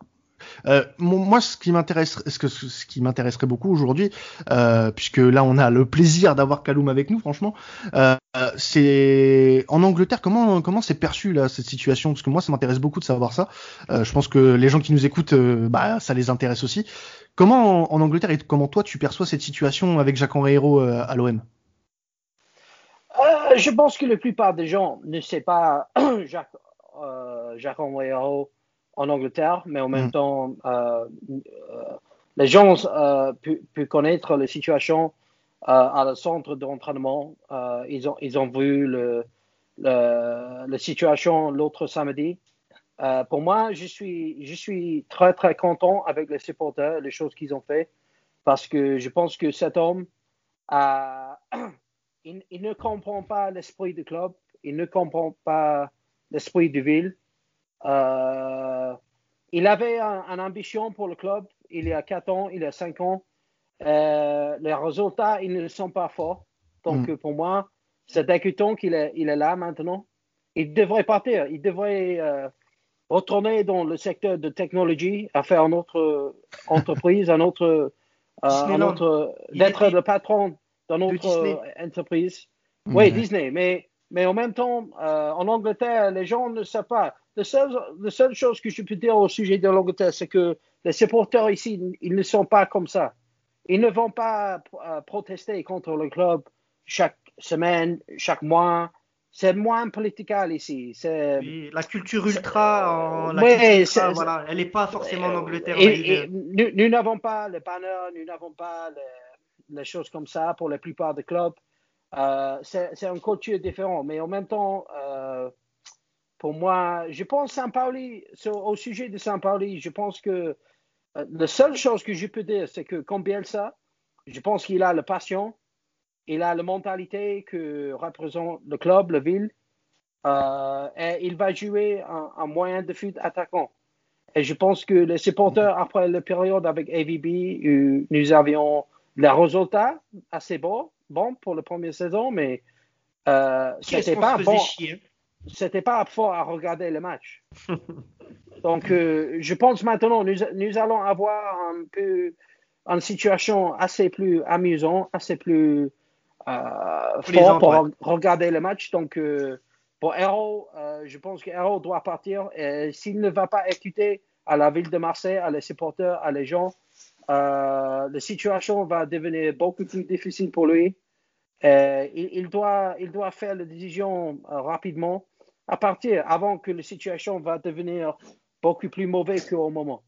euh, moi, ce qui m'intéresserait beaucoup aujourd'hui, euh, puisque là on a le plaisir d'avoir Kaloum avec nous, franchement, euh, c'est en Angleterre comment comment c'est perçu là cette situation? Parce que moi, ça m'intéresse beaucoup de savoir ça. Euh, je pense que les gens qui nous écoutent, euh, bah, ça les intéresse aussi. Comment en, Angleterre et comment toi tu perçois cette situation avec Jacques-Henri Hérault euh, à l'OM
Euh, Je pense que la plupart des gens ne savent pas Jacques, Jacques-Henri Hérault en Angleterre, mais en même
Mm.
temps, euh, euh, les gens euh, peuvent, peuvent connaître la situation euh, à le centre d'entraînement. Euh, ils, ont, ils ont vu le, le, la situation l'autre samedi. Euh, pour moi, je suis, je suis très, très content avec les supporters, les choses qu'ils ont fait, parce que je pense que cet homme, a, il, il ne comprend pas l'esprit du club, il ne comprend pas l'esprit de ville. Euh, il avait une un ambition pour le club il y a 4 ans, il y a 5 ans. Euh, les résultats, ils ne sont pas forts. Donc, mm. pour moi, c'est décutant qu'il est, il est là maintenant. Il devrait partir. Il devrait euh, retourner dans le secteur de technologie, à faire une autre entreprise, un autre, un autre d'être le patron d'une autre entreprise. Mm. Oui, Disney. Mais, mais en même temps, euh, en Angleterre, les gens ne savent pas. La seule, la seule, chose que je peux dire au sujet de l'Angleterre, c'est que les supporters ici, ils ne sont pas comme ça. Ils ne vont pas euh, protester contre le club chaque semaine, chaque mois. C'est moins political ici.
La culture ultra, en,
oui,
ultra voilà, elle n'est pas forcément en Angleterre.
Et, et nous n'avons pas les banners, nous n'avons pas les, les, choses comme ça pour la plupart des clubs. Euh, c'est une culture différente, mais en même temps, euh, pour moi, je pense Saint-Pauli, au sujet de Saint-Pauli, je pense que la seule chose que je peux dire, c'est que comme Bielsa, je pense qu'il a la passion, il a la mentalité que représente le club, la ville, et il va jouer un, moyen de foot attaquant. Et je pense que les supporters, après la période avec AVB, nous avions les résultats assez bons, bon pour la première saison, mais euh, c'était pas bon. C'était pas fort à regarder le match. Donc, euh, je pense maintenant, nous, nous, allons avoir un peu une situation assez plus amusante, assez plus euh, fort pour regarder le match. Donc, euh, pour Hero, je pense que Hero doit partir. Et s'il ne va pas écouter à la ville de Marseille, à les supporters, à les gens, euh, la situation va devenir beaucoup plus difficile pour lui. Euh, il, doit, il doit faire la décision euh, rapidement, à partir, avant que la situation va devenir beaucoup plus mauvaise qu'au moment.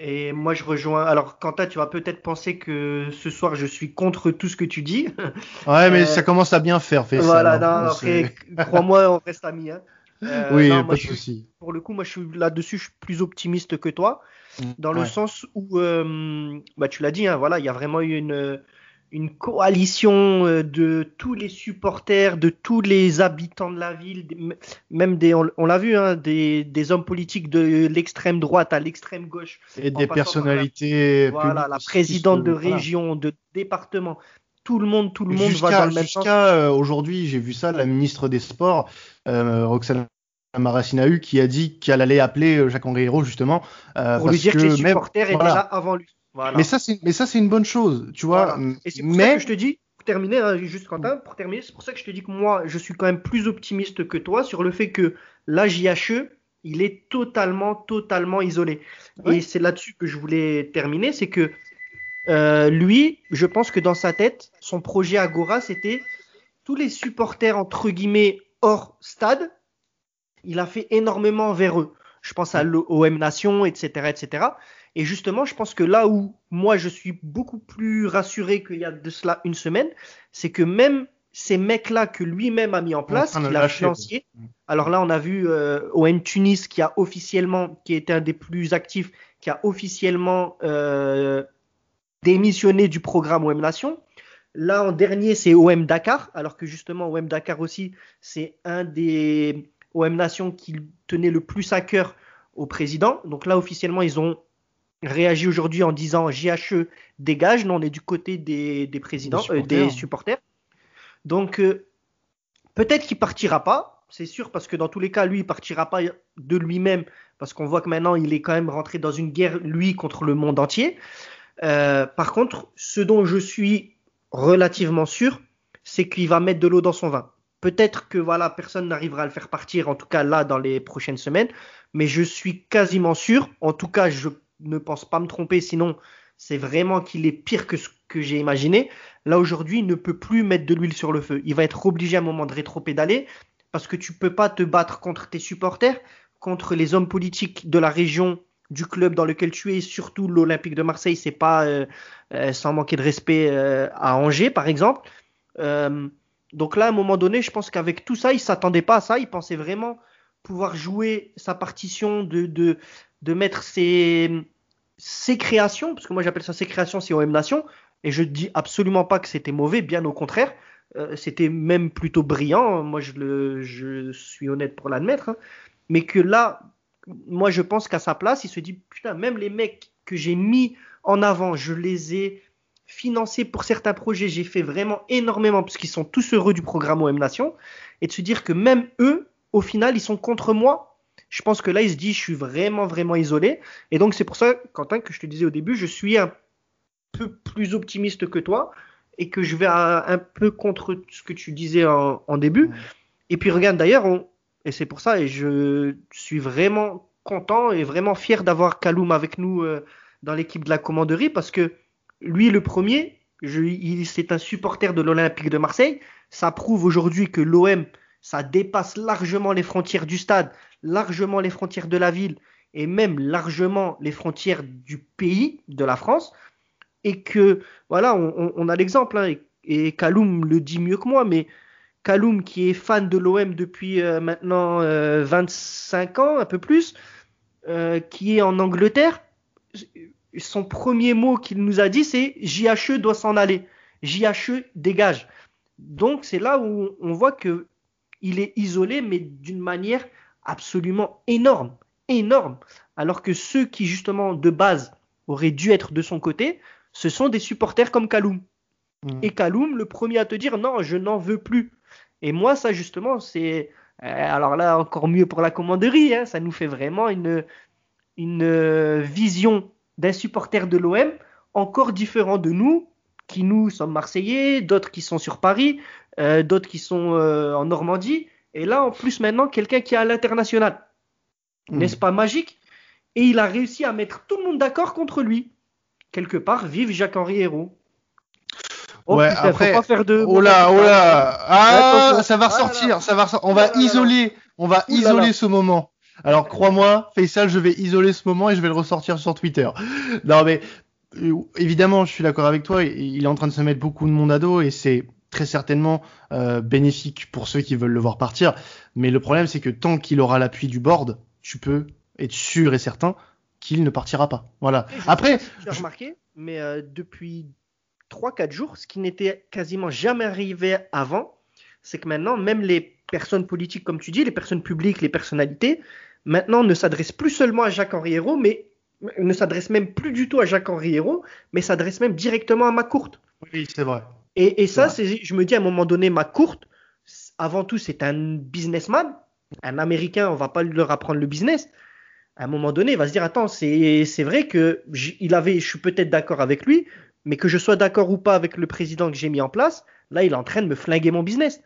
Et moi, je rejoins. Alors, Quentin, tu vas peut-être penser que ce soir, je suis contre tout ce que tu dis.
Ouais, mais ça commence à bien faire, fait
Voilà, non, après, crois-moi, on reste amis. Hein.
oui, pas de souci.
Pour le coup, moi, je suis là-dessus, je suis plus optimiste que toi. Mm, dans le sens où, euh, bah, tu l'as dit, hein, voilà, il y a vraiment eu une, une coalition euh, de tous les supporters, de tous les habitants de la ville, même des, on, l'a vu, hein, des, des, hommes politiques de l'extrême droite à l'extrême gauche.
Et des personnalités.
voilà, la présidente de région, de département. Tout le monde, tout le monde va dans le même sens.
Jusqu'à euh, aujourd'hui, j'ai vu ça, la ministre des Sports, Roxane Maracinahu qui a dit qu'elle allait appeler euh, Jacques Henri justement
euh, pour lui dire que, les supporters étaient là avant lui.
Mais ça c'est mais ça c'est une bonne chose, tu vois.
Et c'est pour mais... ça que je te dis pour terminer hein, juste Quentin, pour terminer, c'est pour ça que je te dis que moi je suis quand même plus optimiste que toi sur le fait que la JHE il est totalement totalement isolé. Et c'est là-dessus que je voulais terminer, c'est que euh, lui, je pense que dans sa tête, son projet Agora, c'était tous les supporters entre guillemets hors stade il a fait énormément vers eux. Je pense à l'OM Nation, etc., etc. Et justement, je pense que là où moi je suis beaucoup plus rassuré qu'il y a de cela une semaine, c'est que même ces mecs-là que lui-même a mis en place, qu'il a financé. Alors là, on a vu euh, OM Tunis qui a officiellement, qui était un des plus actifs, qui a officiellement euh, démissionné du programme OM Nation. Là, en dernier, c'est OM Dakar, alors que justement, OM Dakar aussi, c'est un des OM Nation qui tenait le plus à cœur au président. Donc là, officiellement, ils ont réagi aujourd'hui en disant JHE dégage. Nous, on est du côté des, présidents, des supporters. Euh, Donc, euh, peut-être qu'il partira pas, c'est sûr, parce que dans tous les cas, lui, il partira pas de lui-même, parce qu'on voit que maintenant, il est quand même rentré dans une guerre, lui, contre le monde entier. Euh, par contre, ce dont je suis relativement sûr, c'est qu'il va mettre de l'eau dans son vin. Peut-être que voilà, personne n'arrivera à le faire partir, en tout cas là, dans les prochaines semaines. Mais je suis quasiment sûr, en tout cas, je ne pense pas me tromper, sinon c'est vraiment qu'il est pire que ce que j'ai imaginé. Là, aujourd'hui, il ne peut plus mettre de l'huile sur le feu. Il va être obligé à un moment de rétro-pédaler parce que tu peux pas te battre contre tes supporters, contre les hommes politiques de la région du club dans lequel tu es, surtout l'Olympique de Marseille, c'est pas euh, euh, sans manquer de respect euh, à Angers, par exemple. Donc là, à un moment donné, je pense qu'avec tout ça, il s'attendait pas à ça. Il pensait vraiment pouvoir jouer sa partition, de, de, de mettre ses, ses créations, parce que moi j'appelle ça ses créations, c'est OM Nation, et je dis absolument pas que c'était mauvais, bien au contraire. Euh, c'était même plutôt brillant, moi je, le, je suis honnête pour l'admettre, hein. mais que là, moi je pense qu'à sa place, il se dit, putain, même les mecs que j'ai mis en avant, je les ai financé pour certains projets, j'ai fait vraiment énormément parce qu'ils sont tous heureux du programme OM Nation et de se dire que même eux, au final, ils sont contre moi. Je pense que là, il se dit, je suis vraiment, vraiment isolé. Et donc, c'est pour ça, Quentin, que je te disais au début, je suis un peu plus optimiste que toi et que je vais un, peu contre ce que tu disais en, début. Et puis, regarde, d'ailleurs, et c'est pour ça, et je suis vraiment content et vraiment fier d'avoir Kaloum avec nous euh, dans l'équipe de la commanderie parce que lui, le premier, c'est un supporter de l'Olympique de Marseille. Ça prouve aujourd'hui que l'OM, ça dépasse largement les frontières du stade, largement les frontières de la ville et même largement les frontières du pays, de la France. Et que, voilà, on, a l'exemple. Hein, et Kaloum le dit mieux que moi, mais Kaloum qui est fan de l'OM depuis euh, maintenant 25 ans, un peu plus, qui est en Angleterre, son premier mot qu'il nous a dit, c'est JHE doit s'en aller. JHE dégage. Donc c'est là où on voit que il est isolé, mais d'une manière absolument énorme, énorme. Alors que ceux qui justement de base auraient dû être de son côté, ce sont des supporters comme Kaloum. Mm. Et Kaloum, le premier à te dire non, je n'en veux plus. Et moi, ça justement, c'est euh, alors là encore mieux pour la commanderie. Hein, ça nous fait vraiment une une euh, vision d'un supporter de l'OM encore différent de nous, qui nous sommes Marseillais, d'autres qui sont sur Paris, euh, d'autres qui sont en Normandie. Et là, en plus maintenant, quelqu'un qui est à l'international. Mm. N'est-ce pas magique? Et il a réussi à mettre tout le monde d'accord contre lui quelque part, vive Jacques-Henri Hérault.
Oh, ouais, après, faut pas faire de. Oh là, oh là, ah, ça va ressortir, ça va ressortir. On va isoler, on va isoler ce moment. Alors crois-moi, Faisal, je vais isoler ce moment et je vais le ressortir sur Twitter. Non mais euh, évidemment, je suis d'accord avec toi. Il est en train de se mettre beaucoup de monde à dos et c'est très certainement euh, bénéfique pour ceux qui veulent le voir partir. Mais le problème, c'est que tant qu'il aura l'appui du board, tu peux être sûr et certain qu'il ne partira pas. Voilà. Après,
j'ai remarqué, mais euh, depuis 3-4 jours, ce qui n'était quasiment jamais arrivé avant, c'est que maintenant, même les personnes politiques, comme tu dis, les personnes publiques, les personnalités, maintenant ne s'adressent plus seulement à Jacques-Henri Hérault, mais ne s'adressent même plus du tout à Jacques-Henri Hérault, mais s'adressent même directement à ma courte.
Oui, c'est vrai.
Et, ça, c'est, je me dis à un moment donné, ma courte, avant tout, c'est un businessman, un Américain, on va pas leur apprendre le business, à un moment donné, il va se dire attends, c'est vrai que il avait, je suis peut-être d'accord avec lui, mais que je sois d'accord ou pas avec le président que j'ai mis en place, là, il est en train de me flinguer mon business.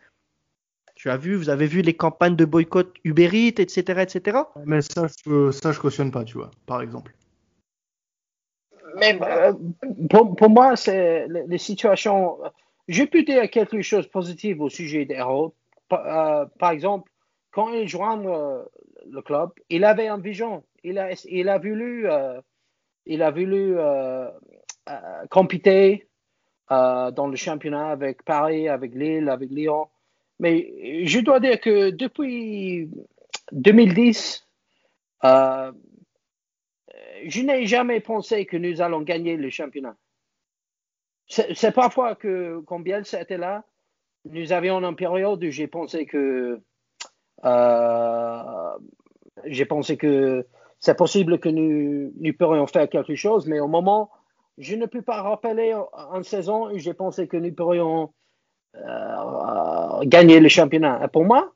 Tu as vu, vous avez vu les campagnes de boycott Uber Eats, etc., etc.
Mais ça, je, ça, je cautionne pas, tu vois, par exemple.
Mais euh, pour, moi, c'est les, situations. J'ai pu dire quelque chose de positif au sujet d'Hérault. Par, euh, par exemple, quand il joint euh, le club, il avait un vision. Il a, il a voulu, il a voulu compéter dans le championnat avec Paris, avec Lille, avec Lyon. Mais je dois dire que depuis 2010, je n'ai jamais pensé que nous allons gagner le championnat. C'est parfois que, quand Bielsa était là, nous avions une période où j'ai pensé que euh, j'ai pensé que c'est possible que nous, nous pourrions faire quelque chose, mais au moment, je ne peux pas rappeler en saison où j'ai pensé que nous pourrions euh, gagner le championnat. pour moi,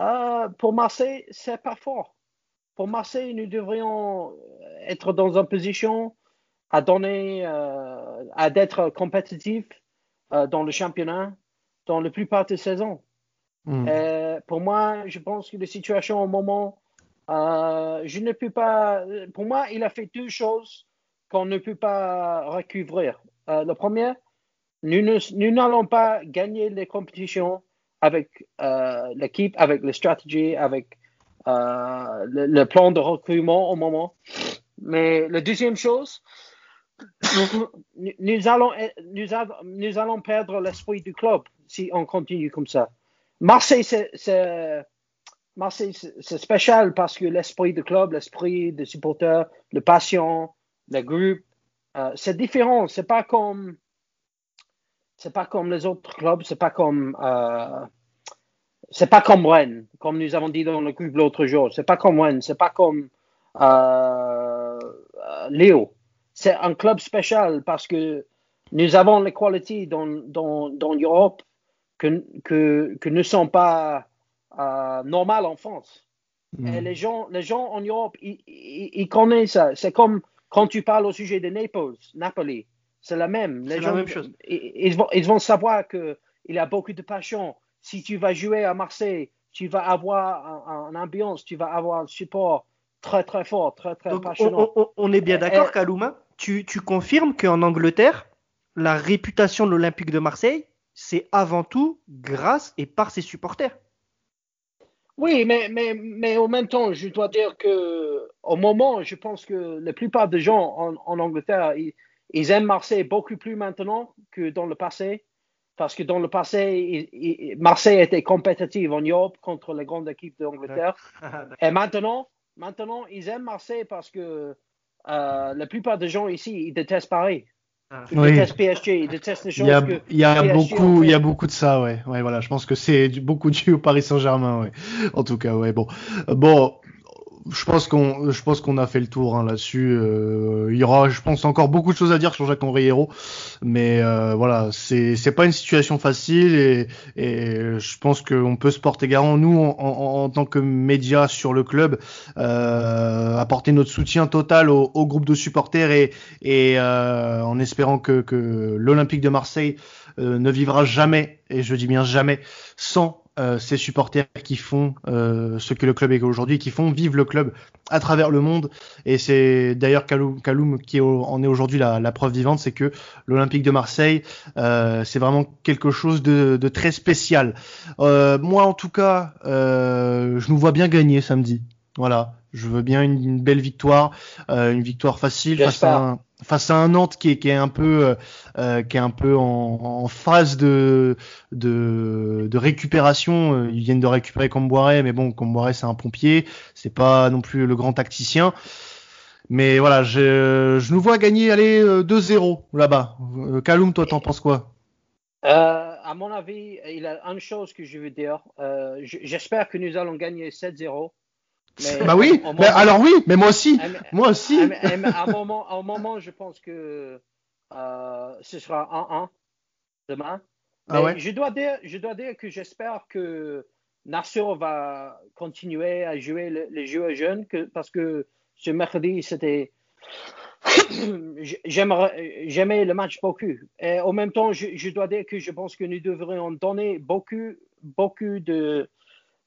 euh, pour Marseille, c'est pas fort. Pour Marseille, nous devrions être dans une position à donner, à d'être compétitif dans le championnat dans la plupart des saisons. Euh, pour moi, je pense que la situation au moment, euh, je ne peux pas. Pour moi, il a fait deux choses qu'on ne peut pas recouvrir. Euh, le premier, nous n'allons pas gagner les compétitions avec l'équipe, avec la stratégie, avec le, plan de recrutement au moment. Mais la deuxième chose, nous, allons, nous, allons perdre l'esprit du club si on continue comme ça. Marseille, c'est Marseille, spécial parce que l'esprit du club, l'esprit des supporters, le passion, le groupe, euh, c'est différent. C'est pas comme c'est pas comme les autres clubs. C'est pas comme euh, c'est pas comme Rennes, comme nous avons dit dans le groupe l'autre jour. C'est pas comme Rennes. C'est pas comme euh, Léo. C'est un club spécial parce que nous avons les qualités dans, dans, dans l'Europe que, que, ne sont pas euh, normales en France. Et les gens, les gens en Europe, ils, connaissent ça. C'est comme quand tu parles au sujet de Naples, Napoli. C'est la même.
Les la même chose.
Ils, vont, ils vont savoir qu'il y a beaucoup de passion. Si tu vas jouer à Marseille, tu vas avoir un, ambiance, tu vas avoir un support très très fort, très très passionnant.
On, est bien d'accord, Kalouma. Tu, tu confirmes qu'en Angleterre, la réputation de l'Olympique de Marseille, c'est avant tout grâce et par ses supporters.
Oui, mais, mais, mais en même temps, je dois dire que au moment, je pense que la plupart des gens en, Angleterre, ils, aiment Marseille beaucoup plus maintenant que dans le passé. Parce que dans le passé, Marseille était compétitive en Europe contre les grandes équipes d'Angleterre. Et maintenant, maintenant, ils aiment Marseille parce que euh, la plupart des gens ici, ils détestent Paris. Ah. Ils détestent PSG, ils détestent les choses
il y a, il y a beaucoup, il y a beaucoup de ça, ouais. Ouais, voilà. Je pense que c'est beaucoup dû au Paris Saint-Germain, ouais. En tout cas, ouais. Bon, bon, je pense qu'on je pense qu'on a fait le tour hein, là-dessus. Euh, il y aura, je pense, encore beaucoup de choses à dire sur Jacques Henri Hérault, mais euh, voilà, c'est c'est pas une situation facile et, et je pense qu'on peut se porter garant nous en, en, en, tant que médias sur le club, euh, apporter notre soutien total au, au groupe de supporters et et euh, en espérant que que l'Olympique de Marseille euh, ne vivra jamais et je dis bien jamais sans euh, ces supporters qui font euh, ce que le club est aujourd'hui, qui font vivre le club à travers le monde. Et c'est d'ailleurs Kaloum, qui en est aujourd'hui la, preuve vivante, c'est que l'Olympique de Marseille, euh, c'est vraiment quelque chose de, très spécial. moi, en tout cas, je nous vois bien gagner samedi. Voilà, je veux bien une, belle victoire, une victoire facile face à un face à un Nantes qui est, qui est un peu euh, euh qui est un peu en, en phase de, de, de récupération. Euh, ils viennent de récupérer Comboiré, mais bon, Comboiré c'est un pompier, c'est pas non plus le grand tacticien. Mais voilà, je, je nous vois gagner aller 2-0 euh, là-bas. Kaloum, toi, t'en penses quoi?
Euh, À mon avis, il y a une chose que je veux dire. J'espère que nous allons gagner 7-0
bah oui, mais alors oui, mais moi aussi, moi aussi.
à, un moment, à un moment, je pense que euh, ce sera 1-1 demain. Ah ouais. je dois dire, je dois dire que j'espère que Nasser va continuer à jouer les joueurs jeunes, que, parce que ce mercredi c'était j'aimais le match beaucoup. Et en même temps, je, je, dois dire que je pense que nous devrions donner beaucoup, beaucoup de,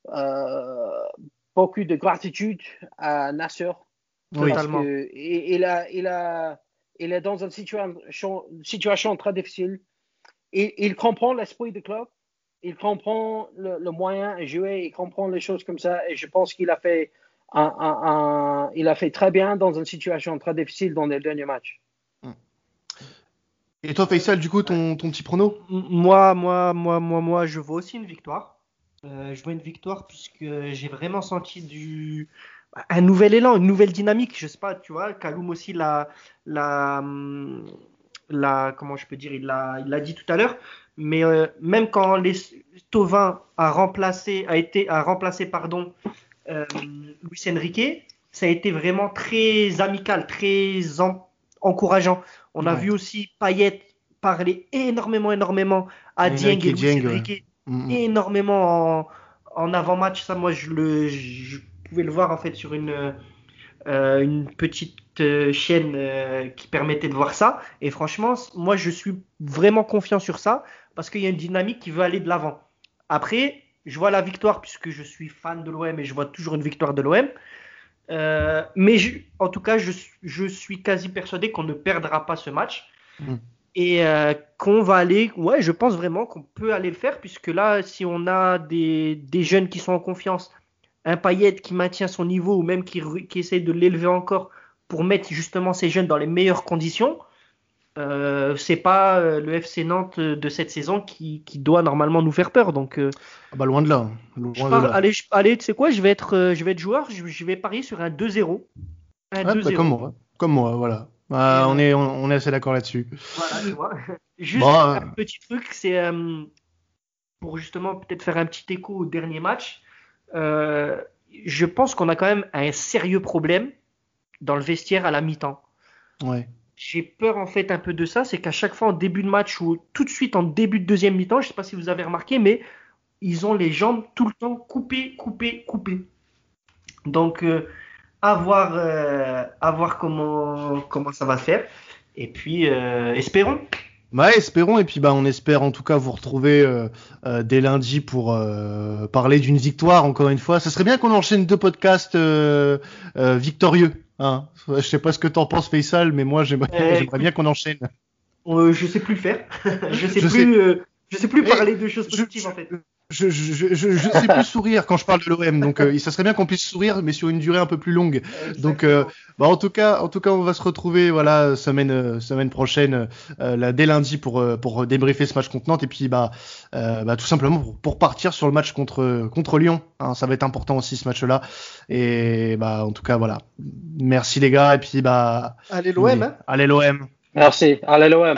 euh, beaucoup de gratitude à Nasser. Totalement. il, a, il, a, il est dans une situation, situation très difficile. Il, il comprend l'esprit du club, il comprend le, moyen de jouer, il comprend les choses comme ça. Et je pense qu'il a fait un, un, il a fait très bien dans une situation très difficile dans les derniers matchs.
Et toi, Faisal, du coup, ton, ton petit prono?
Moi, moi, moi, moi, moi, je vois aussi une victoire. Euh, je vois une victoire puisque j'ai vraiment senti du un nouvel élan, une nouvelle dynamique. Je sais pas, tu vois, Kaloum aussi l'a, la, la, comment je peux dire, il l'a, il l'a dit tout à l'heure. Mais euh, même quand les Tovin a remplacé, a été, a remplacé, pardon, euh, Luis Enrique, ça a été vraiment très amical, très encourageant. On a vu aussi Payet parler énormément, énormément à Dieng et Luis Enrique. Mm. énormément en, avant-match. Ça, moi, je, le, je pouvais le voir en fait sur une, euh, une petite euh, chaîne euh, qui permettait de voir ça. Et franchement, moi, je suis vraiment confiant sur ça parce qu'il y a une dynamique qui veut aller de l'avant. Après, je vois la victoire puisque je suis fan de l'OM et je vois toujours une victoire de l'OM. mais en tout cas, je, je, suis quasi persuadé qu'on ne perdra pas ce match. Mm et euh, qu'on va aller, ouais, je pense vraiment qu'on peut aller le faire, puisque là, si on a des, des jeunes qui sont en confiance, un Payet qui maintient son niveau ou même qui, qui essaye de l'élever encore pour mettre justement ces jeunes dans les meilleures conditions, euh, c'est pas euh, le FC Nantes de cette saison qui, qui doit normalement nous faire peur. Donc, euh,
ah bah loin de là.
Allez, allez tu sais quoi, je vais être, je vais être joueur, je, vais parier sur un 2-0.
Un 2-0. Bah comme moi, comme moi, voilà. Bah, on, est, on, est assez d'accord là-dessus.
Voilà, tu vois. Juste un petit truc, c'est euh, pour justement peut-être faire un petit écho au dernier match. Euh, je pense qu'on a quand même un sérieux problème dans le vestiaire à la mi-temps.
Ouais.
J'ai peur en fait un peu de ça, c'est qu'à chaque fois en début de match ou tout de suite en début de deuxième mi-temps, je sais pas si vous avez remarqué, mais ils ont les jambes tout le temps coupées, coupées, coupées. Donc euh, à voir, euh, à voir comment, comment ça va faire. Et puis, euh, espérons.
Bah, espérons. Et puis, bah, on espère en tout cas vous retrouver euh, dès lundi pour parler d'une victoire, encore une fois. Ce serait bien qu'on enchaîne deux podcasts victorieux. Hein. Je sais pas ce que t'en penses, Faisal, mais moi, j'aimerais bien qu'on enchaîne.
je sais plus le faire. je sais plus. Je sais plus parler de choses positives en fait
je, je, je, je sais plus sourire quand je parle de l'OM, donc euh, ça serait bien qu'on puisse sourire, mais sur une durée un peu plus longue. Donc, euh, bah, en tout cas, en tout cas, on va se retrouver, voilà, semaine, euh, semaine prochaine, euh, là, dès lundi pour pour débriefer ce match contre Nantes et puis bah, bah tout simplement pour, pour, partir sur le match contre contre Lyon. Hein, ça va être important aussi ce match-là. Et bah en tout cas, voilà. Merci les gars et puis bah.
Allez l'OM. Hein
allez l'OM.
Merci. Allez l'OM.